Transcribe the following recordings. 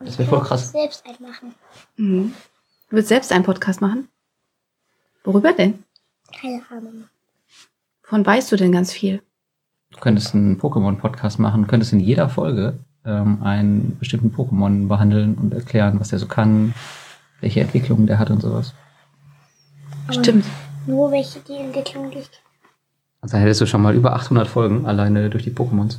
Das wäre voll krass. Selbst einen machen. Mhm. Du willst selbst einen Podcast machen? Worüber denn? Keine Ahnung. Von weißt du denn ganz viel? Du könntest einen Pokémon-Podcast machen, könntest in jeder Folge ähm, einen bestimmten Pokémon behandeln und erklären, was der so kann, welche Entwicklungen der hat und sowas. Aber Stimmt. Nur welche die Entwicklung, ich Also dann hättest du schon mal über 800 Folgen alleine durch die Pokémons.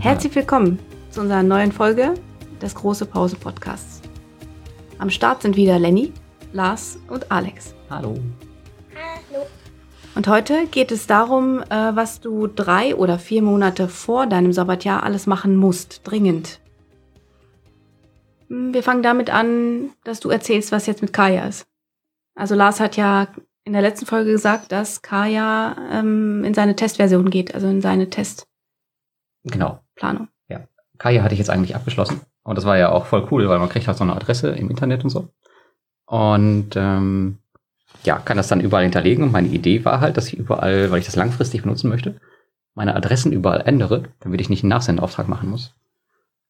Herzlich willkommen zu unserer neuen Folge des Große Pause Podcasts. Am Start sind wieder Lenny, Lars und Alex. Hallo. Hallo. Und heute geht es darum, äh, was du drei oder vier Monate vor deinem Sabbatjahr alles machen musst, dringend. Hm, Wir fangen damit an, dass du erzählst, was jetzt mit Kaya ist. Also Lars hat ja in der letzten Folge gesagt, dass Kaya ähm, in seine Testversion geht, also in seine Testplanung. Genau. Kaya hatte ich jetzt eigentlich abgeschlossen. Und das war ja auch voll cool, weil man kriegt halt so eine Adresse im Internet und so. Und ähm, ja, kann das dann überall hinterlegen. Und meine Idee war halt, dass ich überall, weil ich das langfristig benutzen möchte, meine Adressen überall ändere, damit ich nicht einen Nachsendeauftrag machen muss.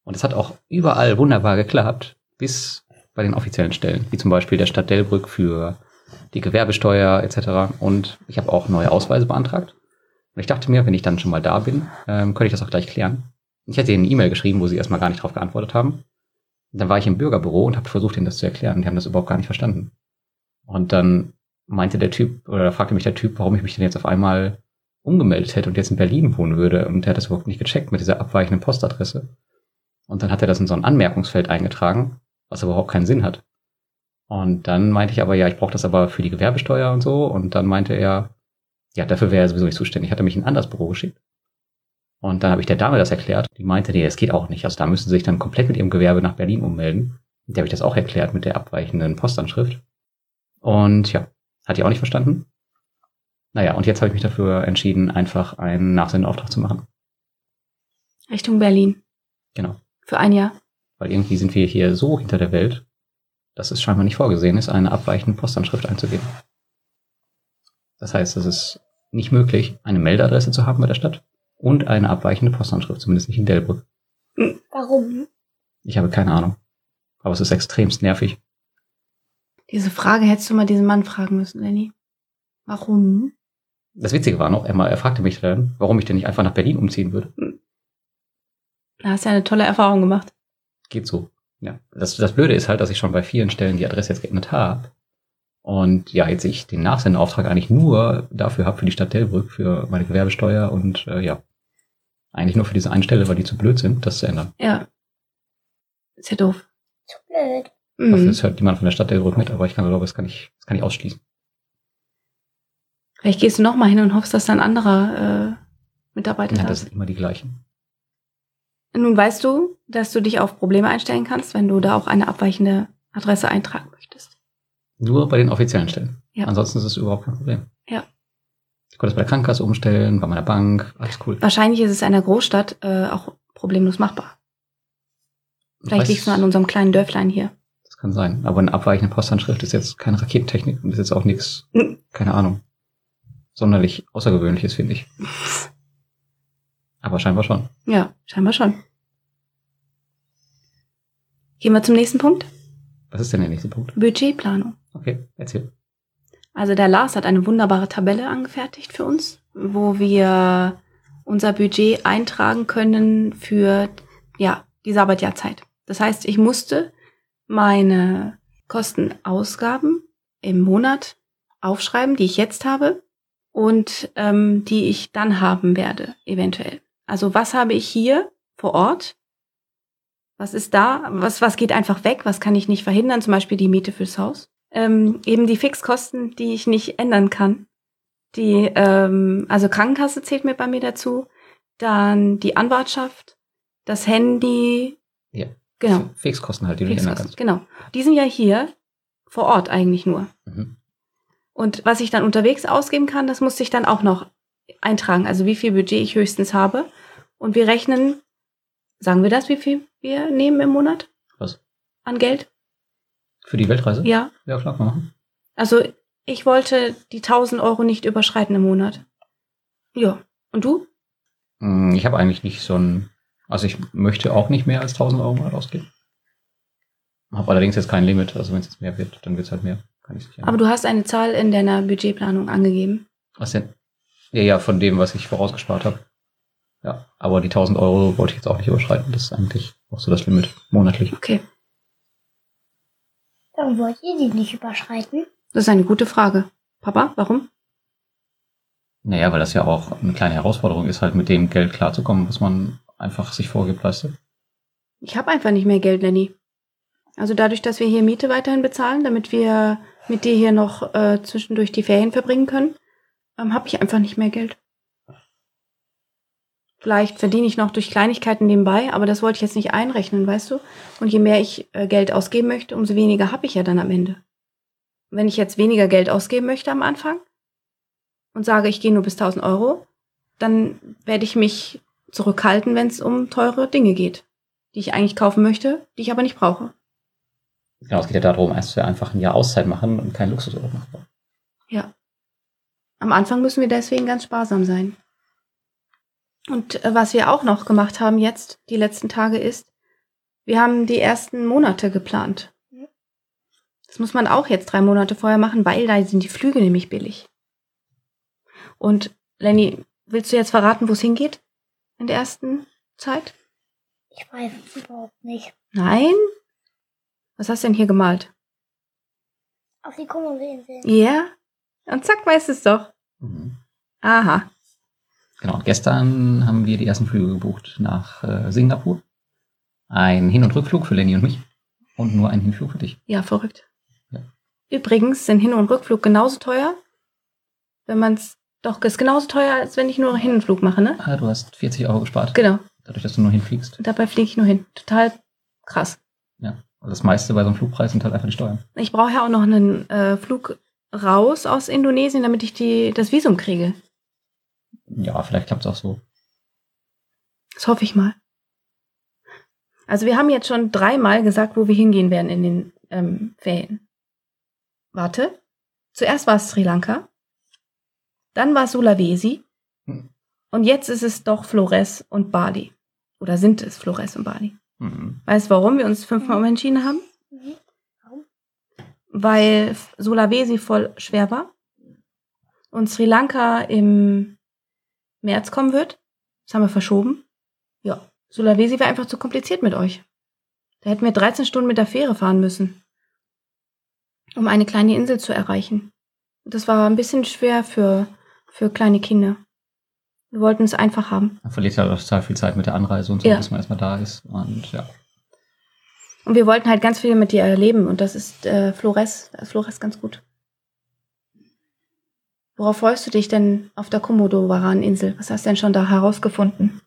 Und es hat auch überall wunderbar geklappt, bis bei den offiziellen Stellen, wie zum Beispiel der Stadt Delbrück für die Gewerbesteuer etc. Und ich habe auch neue Ausweise beantragt. Und ich dachte mir, wenn ich dann schon mal da bin, ähm, könnte ich das auch gleich klären. Ich hatte ihnen eine E-Mail geschrieben, wo sie erstmal gar nicht darauf geantwortet haben. Und dann war ich im Bürgerbüro und habe versucht, ihnen das zu erklären. Die haben das überhaupt gar nicht verstanden. Und dann meinte der Typ, oder fragte mich der Typ, warum ich mich denn jetzt auf einmal umgemeldet hätte und jetzt in Berlin wohnen würde. Und der hat das überhaupt nicht gecheckt mit dieser abweichenden Postadresse. Und dann hat er das in so ein Anmerkungsfeld eingetragen, was überhaupt keinen Sinn hat. Und dann meinte ich aber, ja, ich brauche das aber für die Gewerbesteuer und so. Und dann meinte er, ja, dafür wäre er sowieso nicht zuständig. Hat er mich in ein anderes Büro geschickt. Und dann habe ich der Dame das erklärt. Die meinte, nee, das geht auch nicht. Also da müssen sie sich dann komplett mit ihrem Gewerbe nach Berlin ummelden. Und der habe ich das auch erklärt mit der abweichenden Postanschrift. Und ja, hat die auch nicht verstanden. Naja, und jetzt habe ich mich dafür entschieden, einfach einen Nachsendeauftrag zu machen. Richtung Berlin. Genau. Für ein Jahr. Weil irgendwie sind wir hier so hinter der Welt, dass es scheinbar nicht vorgesehen ist, eine abweichende Postanschrift einzugeben. Das heißt, es ist nicht möglich, eine Meldeadresse zu haben bei der Stadt und eine abweichende Postanschrift, zumindest nicht in Delbrück. Warum? Ich habe keine Ahnung. Aber es ist extremst nervig. Diese Frage hättest du mal diesen Mann fragen müssen, Lenny. Warum? Das Witzige war noch, er, er fragte mich dann, warum ich denn nicht einfach nach Berlin umziehen würde. Da hast du ja eine tolle Erfahrung gemacht. Geht so. Ja. Das, das Blöde ist halt, dass ich schon bei vielen Stellen die Adresse jetzt geändert habe. Und ja, jetzt ich den Nachsendeauftrag eigentlich nur dafür habe, für die Stadt Delbrück, für meine Gewerbesteuer und äh, ja, eigentlich nur für diese eine Stelle, weil die zu blöd sind, das zu ändern. Ja. Ist ja doof. Zu blöd. Mhm. ist halt niemand von der Stadt Delbrück mit, aber ich kann glaube, das kann ich, das kann ich ausschließen. Vielleicht gehst du noch mal hin und hoffst, dass da ein anderer äh, Mitarbeiter Ja, da das ist. sind immer die gleichen. Nun weißt du, dass du dich auf Probleme einstellen kannst, wenn du da auch eine abweichende Adresse eintragen möchtest. Nur bei den offiziellen Stellen. Ja. Ansonsten ist es überhaupt kein Problem. Konnte es bei der Krankenkasse umstellen, bei meiner Bank, alles cool. Wahrscheinlich ist es in einer Großstadt äh, auch problemlos machbar. Vielleicht liegt es nur an unserem kleinen Dörflein hier. Das kann sein. Aber eine abweichende Postanschrift ist jetzt keine Raketentechnik und ist jetzt auch nichts, Mhm. keine Ahnung, sonderlich Außergewöhnliches, finde ich. Aber scheinbar schon. Ja, scheinbar schon. Gehen wir zum nächsten Punkt. Was ist denn der nächste Punkt? Budgetplanung. Okay, erzähl. Also der Lars hat eine wunderbare Tabelle angefertigt für uns, wo wir unser Budget eintragen können für ja, die Sabbatjahrzeit. Das heißt, ich musste meine Kostenausgaben im Monat aufschreiben, die ich jetzt habe und ähm, die ich dann haben werde, eventuell. Also was habe ich hier vor Ort, Was ist da? Was, was geht einfach weg? Was kann ich nicht verhindern? Zum Beispiel die Miete fürs Haus. Ähm, eben die Fixkosten, die ich nicht ändern kann. Die, ähm, also Krankenkasse zählt mir bei mir dazu. Dann die Anwartschaft, das Handy. Ja. Genau. Fixkosten halt, die du nicht ändern Fixkosten, kannst. genau. Die sind ja hier vor Ort eigentlich nur. Mhm. Und was ich dann unterwegs ausgeben kann, das musste ich dann auch noch eintragen. Also wie viel Budget ich höchstens habe. Und wir rechnen, sagen wir das, wie viel wir nehmen im Monat Was? an Geld? Für die Weltreise? Ja. Ja, klar, kann man machen. Also ich wollte die 1000 Euro nicht überschreiten im Monat. Ja. Und du? Mm, Ich habe eigentlich nicht so ein, also ich möchte auch nicht mehr als 1000 Euro mal ausgeben. Habe allerdings jetzt kein Limit, also wenn es jetzt mehr wird, dann wird es halt mehr. Kann ich sicher. Aber du hast eine Zahl in deiner Budgetplanung angegeben. Was denn? Ja, ja, von dem, was ich vorausgespart habe. Ja, aber die 1000 Euro wollte ich jetzt auch nicht überschreiten. Das ist eigentlich auch so das Limit, monatlich. Okay. Warum wollt ihr die nicht überschreiten? Das ist eine gute Frage. Papa, warum? Naja, weil das ja auch eine kleine Herausforderung ist, halt mit dem Geld klarzukommen, was man einfach sich vorgibt, weißt du? Ich habe einfach nicht mehr Geld, Lenny. Also dadurch, dass wir hier Miete weiterhin bezahlen, damit wir mit dir hier noch äh, zwischendurch die Ferien verbringen können, ähm, habe ich einfach nicht mehr Geld. Vielleicht verdiene ich noch durch Kleinigkeiten nebenbei, aber das wollte ich jetzt nicht einrechnen, weißt du? Und je mehr ich äh, Geld ausgeben möchte, umso weniger habe ich ja dann am Ende. Wenn ich jetzt weniger Geld ausgeben möchte am Anfang und sage, ich gehe nur bis 1000 Euro, dann werde ich mich zurückhalten, wenn es um teure Dinge geht, die ich eigentlich kaufen möchte, die ich aber nicht brauche. Genau, es geht ja darum, erst einfach ein Jahr Auszeit machen und keinen Luxusurlaub machen. Ja. Am Anfang müssen wir deswegen ganz sparsam sein. Und äh, was wir auch noch gemacht haben jetzt, die letzten Tage, ist, wir haben die ersten Monate geplant. Das muss man auch jetzt drei Monate vorher machen, weil da sind die Flüge nämlich billig. Und Lenny, willst du jetzt verraten, wo es hingeht in der ersten Zeit? Ich weiß es überhaupt nicht. Nein? Was hast du denn hier gemalt? Auf die Komodo-Inseln. Ja? Und zack, weißt du es doch. Mhm. Aha. Genau, und gestern haben wir die ersten Flüge gebucht nach äh, Singapur. Ein Hin- und Rückflug für Lenny und mich. Und nur ein Hinflug für dich. Ja, verrückt. Ja. Übrigens sind Hin- und Rückflug genauso teuer. Wenn man es doch ist genauso teuer, als wenn ich nur einen Hinflug mache, ne? Ah, du hast 40 Euro gespart. Genau. Dadurch, dass du nur hinfliegst. Und dabei fliege ich nur hin. Total krass. Ja. Und das meiste bei so einem Flugpreis sind halt einfach die Steuern. Ich brauche ja auch noch einen äh, Flug raus aus Indonesien, damit ich die, das Visum kriege. Ja, vielleicht klappt es auch so. Das hoffe ich mal. Also wir haben jetzt schon dreimal gesagt, wo wir hingehen werden in den ähm, Ferien. Warte. Zuerst war es Sri Lanka. Dann war es Sulawesi. Hm. Und jetzt ist es doch Flores und Bali. Oder sind es Flores und Bali? Mhm. Weißt du, warum wir uns fünfmal umentschieden haben? Mhm. Warum? Weil Sulawesi voll schwer war. Und Sri Lanka im März kommen wird. Das haben wir verschoben. Ja. Sulawesi wäre einfach zu kompliziert mit euch. Da hätten wir 13 Stunden mit der Fähre fahren müssen. Um eine kleine Insel zu erreichen. Das war ein bisschen schwer für, für kleine Kinder. Wir wollten es einfach haben. Man verliert ja auch total viel Zeit mit der Anreise und so, Ja. bis man erstmal da ist. Und ja. Und wir wollten halt ganz viel mit dir erleben. Und das ist äh, Flores. Da ist Flores ganz gut. Worauf freust du dich denn auf der Komodo-Varan-Insel? Was hast du denn schon da herausgefunden?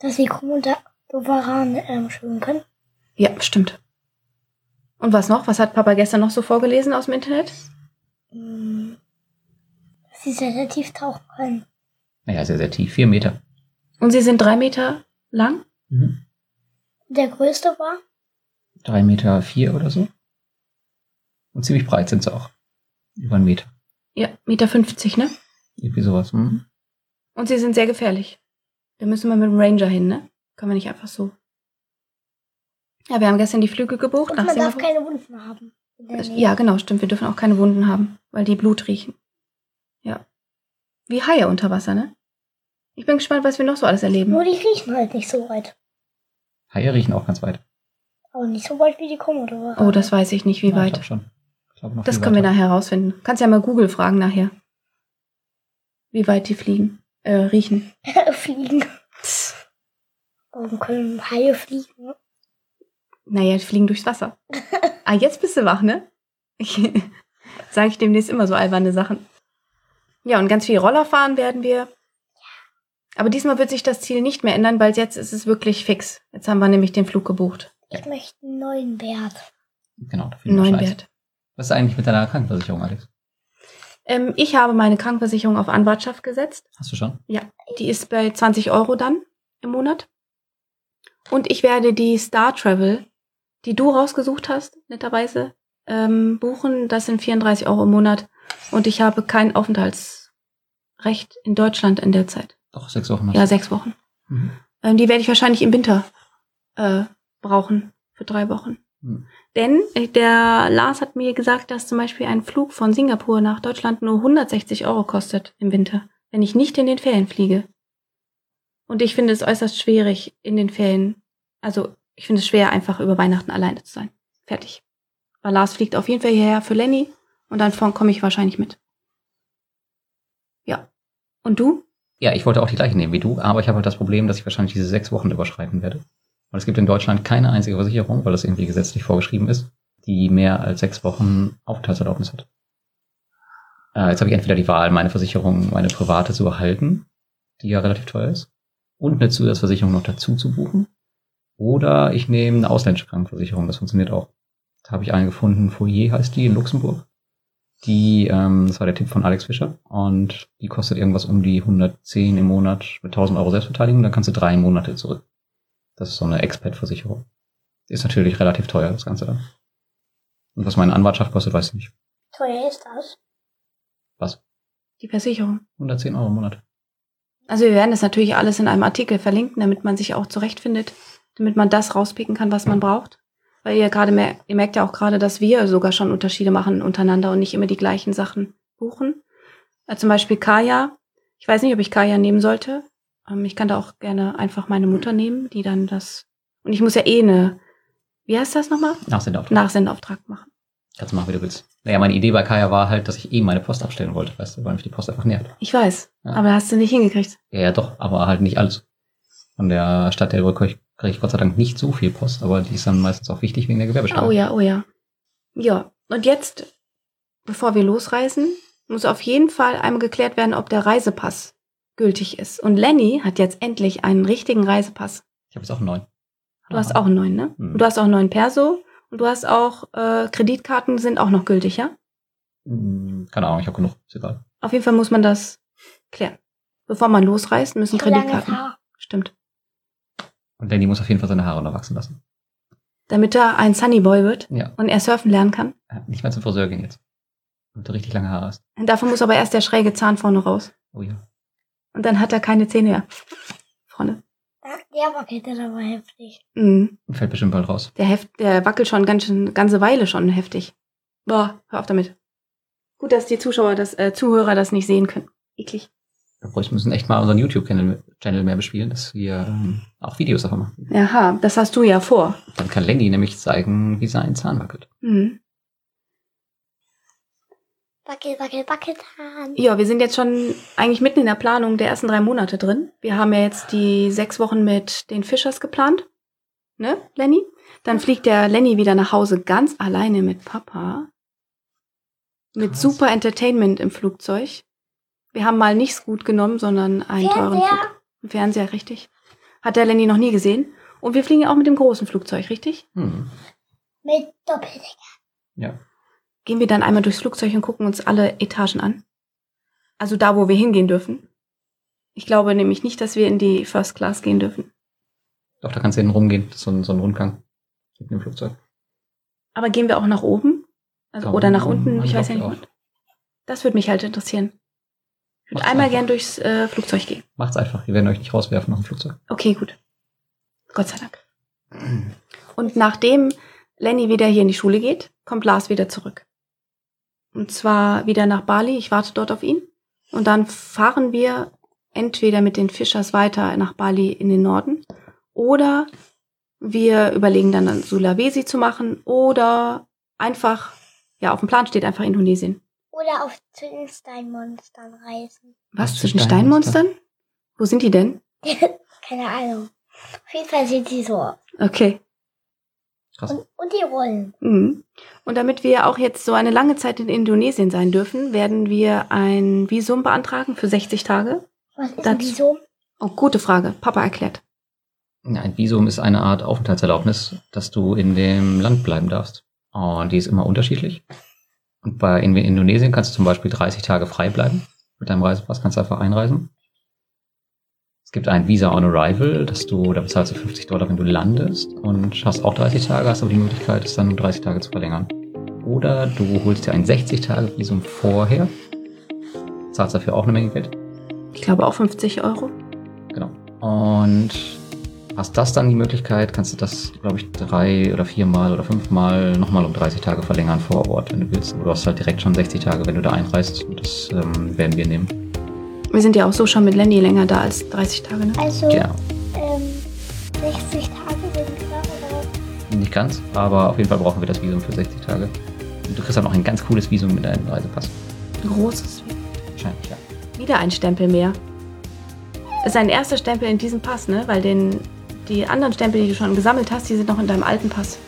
Dass wir Komodo-Varan ähm, schwimmen können. Ja, stimmt. Und was noch? Was hat Papa gestern noch so vorgelesen aus dem Internet? Mhm. Dass sie sehr, sehr tief tauchen können. Naja, sehr, sehr tief. Vier Meter. Und sie sind drei Meter lang? Mhm. Der größte war Drei Meter vier oder so. Und ziemlich breit sind sie auch. Über einen Meter. Ja, Meter 50, ne? Irgendwie sowas. Mhm. Und sie sind sehr gefährlich. Da müssen wir mit dem Ranger hin, ne? Können wir nicht einfach so. Ja, wir haben gestern die Flüge gebucht und man darf Singapur. keine Wunden haben. Ja, genau, stimmt. Wir dürfen auch keine Wunden haben, weil die Blut riechen. Ja. Wie Haie unter Wasser, ne? Ich bin gespannt, was wir noch so alles erleben. Nur die riechen halt nicht so weit. Haie riechen auch ganz weit. Aber nicht so weit wie die Komodo-Varan. Oh, das weiß ich nicht, wie Ja, Ich weit. glaube schon. Noch Das können wir weiter. nachher herausfinden. Kannst ja mal Google fragen nachher. Wie weit die fliegen, äh, riechen. fliegen. Warum können Haie fliegen? Naja, die fliegen durchs Wasser. ah, jetzt bist du wach, ne? Sage ich demnächst immer so alberne Sachen. Ja, und ganz viel Roller fahren werden wir. Aber diesmal wird sich das Ziel nicht mehr ändern, weil jetzt ist es wirklich fix. Jetzt haben wir nämlich den Flug gebucht. Ich möchte einen neuen Bert. Genau, da Einen wir neuen Scheiß. Was ist eigentlich mit deiner Krankenversicherung, Alex? Ähm, ich habe meine Krankenversicherung auf Anwartschaft gesetzt. Hast du schon? Ja, die ist bei 20 Euro dann im Monat. Und ich werde die Star Travel, die du rausgesucht hast, netterweise, ähm, buchen. Das sind 34 Euro im Monat. Und ich habe kein Aufenthaltsrecht in Deutschland in der Zeit. Doch, sechs Wochen. Ja, sechs Wochen. Mhm. Ähm, die werde ich wahrscheinlich im Winter äh, brauchen für drei Wochen. Hm. Denn äh, der Lars hat mir gesagt, dass zum Beispiel ein Flug von Singapur nach Deutschland nur 160 Euro kostet im Winter, wenn ich nicht in den Ferien fliege. Und ich finde es äußerst schwierig in den Ferien. Also ich finde es schwer, einfach über Weihnachten alleine zu sein. Fertig. Weil Lars fliegt auf jeden Fall hierher für Lenny und dann komme ich wahrscheinlich mit. Ja. Und du? Ja, ich wollte auch die gleiche nehmen wie du, aber ich habe halt das Problem, dass ich wahrscheinlich diese sechs Wochen überschreiten werde. Und es gibt in Deutschland keine einzige Versicherung, weil das irgendwie gesetzlich vorgeschrieben ist, die mehr als sechs Wochen Aufenthaltserlaubnis hat. Äh, jetzt habe ich entweder die Wahl, meine Versicherung, meine private zu behalten, die ja relativ teuer ist, und eine Zusatzversicherung noch dazu zu buchen. Oder ich nehme eine ausländische Krankenversicherung, das funktioniert auch. Da habe ich eine gefunden, Fourier heißt die, in Luxemburg. Die, ähm, das war der Tipp von Alex Fischer und die kostet irgendwas um die 110 im Monat mit 1000 Euro Selbstbeteiligung, dann kannst du drei Monate zurück. Das ist so eine Expat-Versicherung. Ist natürlich relativ teuer, das Ganze dann. Und was meine Anwartschaft kostet, weiß ich nicht. Teuer ist das. Was? Die Versicherung. 110 Euro im Monat. Also wir werden das natürlich alles in einem Artikel verlinken, damit man sich auch zurechtfindet, damit man das rauspicken kann, was man braucht. Weil ihr gerade mer ihr merkt ja auch gerade, dass wir sogar schon Unterschiede machen untereinander und nicht immer die gleichen Sachen buchen. Äh, zum Beispiel Kaya. Ich weiß nicht, ob ich Kaya nehmen sollte. Ähm, ich kann da auch gerne einfach meine Mutter nehmen, die dann das. Und ich muss ja eh eine, wie heißt das nochmal? Nachsendeauftrag. Nachsendeauftrag machen. Kannst du machen, wie du willst. Naja, meine Idee bei Kaya war halt, dass ich eh meine Post abstellen wollte, weißt du, weil mich die Post einfach nährt. Ich weiß, Ja. aber hast du nicht hingekriegt. Ja, ja, doch, aber halt nicht alles. Von der Stadt der kriege ich, krieg ich Gott sei Dank nicht so viel Post, aber die ist dann meistens auch wichtig wegen der Gewerbesteuer. Oh ja, oh ja. Ja, und jetzt, bevor wir losreisen, muss auf jeden Fall einmal geklärt werden, ob der Reisepass gültig ist. Und Lenny hat jetzt endlich einen richtigen Reisepass. Ich habe jetzt auch einen neuen. Du hast auch einen neuen, ne? Mhm. Und du hast auch einen neuen Perso. Und du hast auch, äh, Kreditkarten sind auch noch gültig, ja? Hm, Keine Ahnung, ich habe genug. Ist egal. Auf jeden Fall muss man das klären. Bevor man losreist, müssen So langes Kreditkarten. Stimmt. Und Danny muss auf jeden Fall seine Haare noch wachsen lassen. Damit er ein Sunnyboy wird Ja. und er surfen lernen kann. Hat Nicht mehr zum Friseur gehen jetzt. Und du richtig lange Haare hast. Dafür muss aber erst der schräge Zahn vorne raus. Oh ja. Und dann hat er keine Zähne mehr. Vorne. Der wackelt aber heftig. Mhm. Und fällt bestimmt bald raus. Der, heft, der wackelt schon ganz schön, ganze Weile schon heftig. Boah, hör auf damit. Gut, dass die Zuschauer das, äh, Zuhörer das nicht sehen können. Eklig. Wir bräuchten- müssen echt mal unseren YouTube-Channel Channel mehr bespielen, dass wir ähm, auch Videos davon machen. Aha, das hast du ja vor. Dann kann Lenny nämlich zeigen, wie sein Zahn wackelt. Mhm. Wackel, wackel, wackeltan. Ja, wir sind jetzt schon eigentlich mitten in der Planung der ersten drei Monate drin. Wir haben ja jetzt die sechs Wochen mit den Fischers geplant. Ne, Lenny? Dann fliegt der Lenny wieder nach Hause ganz alleine mit Papa. Mit Krass. super Entertainment im Flugzeug. Wir haben mal nicht Scoot genommen, sondern einen teuren Fernseher. Flug. Einen Fernseher, richtig. Hat der Lenny noch nie gesehen. Und wir fliegen ja auch mit dem großen Flugzeug, richtig? Hm. Mit Doppeldecker. Ja. Gehen wir dann einmal durchs Flugzeug und gucken uns alle Etagen an. Also da, wo wir hingehen dürfen. Ich glaube nämlich nicht, dass wir in die First Class gehen dürfen. Doch, da kannst du hinten rumgehen. Das ist so ein, so ein Rundgang. Mit dem Flugzeug. Aber gehen wir auch nach oben? Also, Da oder nach unten? Ich weiß ja nicht. auch. Das würde mich halt interessieren. Ich würde einmal einfach. gern durchs äh, Flugzeug gehen. Macht's einfach. Wir werden euch nicht rauswerfen aus dem Flugzeug. Okay, gut. Gott sei Dank. Und nachdem Lenny wieder hier in die Schule geht, kommt Lars wieder zurück. Und zwar wieder nach Bali. Ich warte dort auf ihn. Und dann fahren wir entweder mit den Fischers weiter nach Bali in den Norden oder wir überlegen dann, dann Sulawesi zu machen oder einfach, ja, auf dem Plan steht einfach Indonesien. Oder auf zu den Steinmonstern reisen. Was? Zwischen Steinmonster? Steinmonstern? Wo sind die denn? Keine Ahnung. Auf jeden Fall sieht sie so aus. Okay. Krass. Und, und die Rollen. Mhm. Und damit wir auch jetzt so eine lange Zeit in Indonesien sein dürfen, werden wir ein Visum beantragen für 60 Tage. Was ist Das- ein Visum? Oh, gute Frage. Papa erklärt. Ja, ein Visum ist eine Art Aufenthaltserlaubnis, dass du in dem Land bleiben darfst. Und die ist immer unterschiedlich. Und bei in Indonesien kannst du zum Beispiel 30 Tage frei bleiben. Mit deinem Reisepass kannst du einfach einreisen. Es gibt ein Visa on Arrival, dass du, da bezahlst du 50 Dollar, wenn du landest und hast auch 30 Tage, hast aber die Möglichkeit, es dann um 30 Tage zu verlängern. Oder du holst dir ein 60-Tage-Visum vorher, zahlst dafür auch eine Menge Geld. Ich glaube auch 50 Euro. Genau. Und hast das dann die Möglichkeit, kannst du das, glaube ich, drei oder viermal oder fünfmal nochmal um 30 Tage verlängern vor Ort, wenn du willst. Oder du hast halt direkt schon 60 Tage, wenn du da einreist. Und das ähm, werden wir nehmen. Wir sind ja auch so schon mit Lenny länger da als 30 Tage, ne? Also Genau. ähm, 60 Tage sind wir oder? Nicht ganz, aber auf jeden Fall brauchen wir das Visum für 60 Tage. Und du kriegst dann auch ein ganz cooles Visum mit deinem Reisepass. Großes. Wahrscheinlich, ja. Wieder ein Stempel mehr. Das ist ein erster Stempel in diesem Pass, ne? Weil den, die anderen Stempel, die du schon gesammelt hast, die sind noch in deinem alten Pass.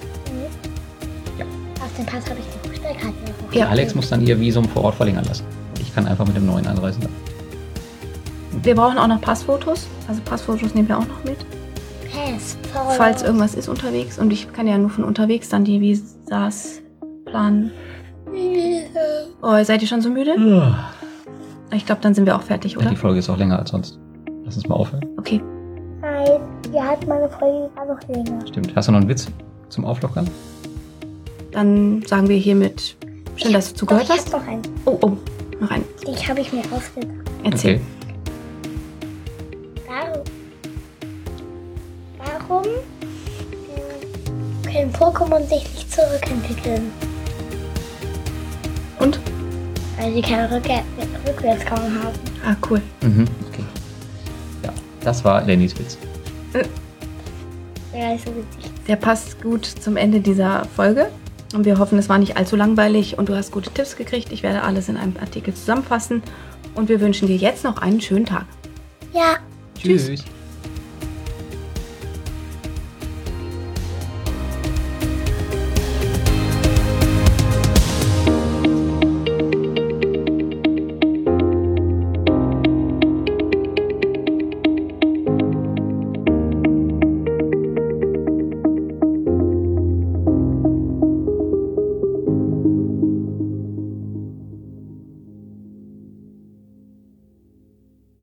Auf dem Pass habe ich die Fußballkarte noch. Ja. Alex muss dann ihr Visum vor Ort verlängern lassen. Ich kann einfach mit dem neuen einreisen. Wir brauchen auch noch Passfotos. Also Passfotos nehmen wir auch noch mit. Pass. Falls irgendwas ist unterwegs. Und ich kann ja nur von unterwegs dann die Visas planen. Oh, seid ihr schon so müde? Ich glaube, dann sind wir auch fertig, Ja, oder? die Folge ist auch länger als sonst. Lass uns mal aufhören. Okay. Nein, wir hatten meine Folge war noch länger. Stimmt. Hast du noch einen Witz zum Auflockern? Dann sagen wir hiermit schön, dass du zugehört Doch, ich hast. habe noch einen. Oh, oh, noch einen. Den habe ich mir ausgedacht. Erzähl. Okay. Pokémon sich nicht zurückentwickeln? Und? Weil sie keinen Rücke Rückwärtsgang haben. Ah, cool. Mhm. Okay. Ja, das war Lennys Witz. Ja, ist so witzig. Der passt gut zum Ende dieser Folge. Und wir hoffen, es war nicht allzu langweilig und du hast gute Tipps gekriegt. Ich werde alles in einem Artikel zusammenfassen. Und wir wünschen dir jetzt noch einen schönen Tag. Ja. Tschüss. Tschüss.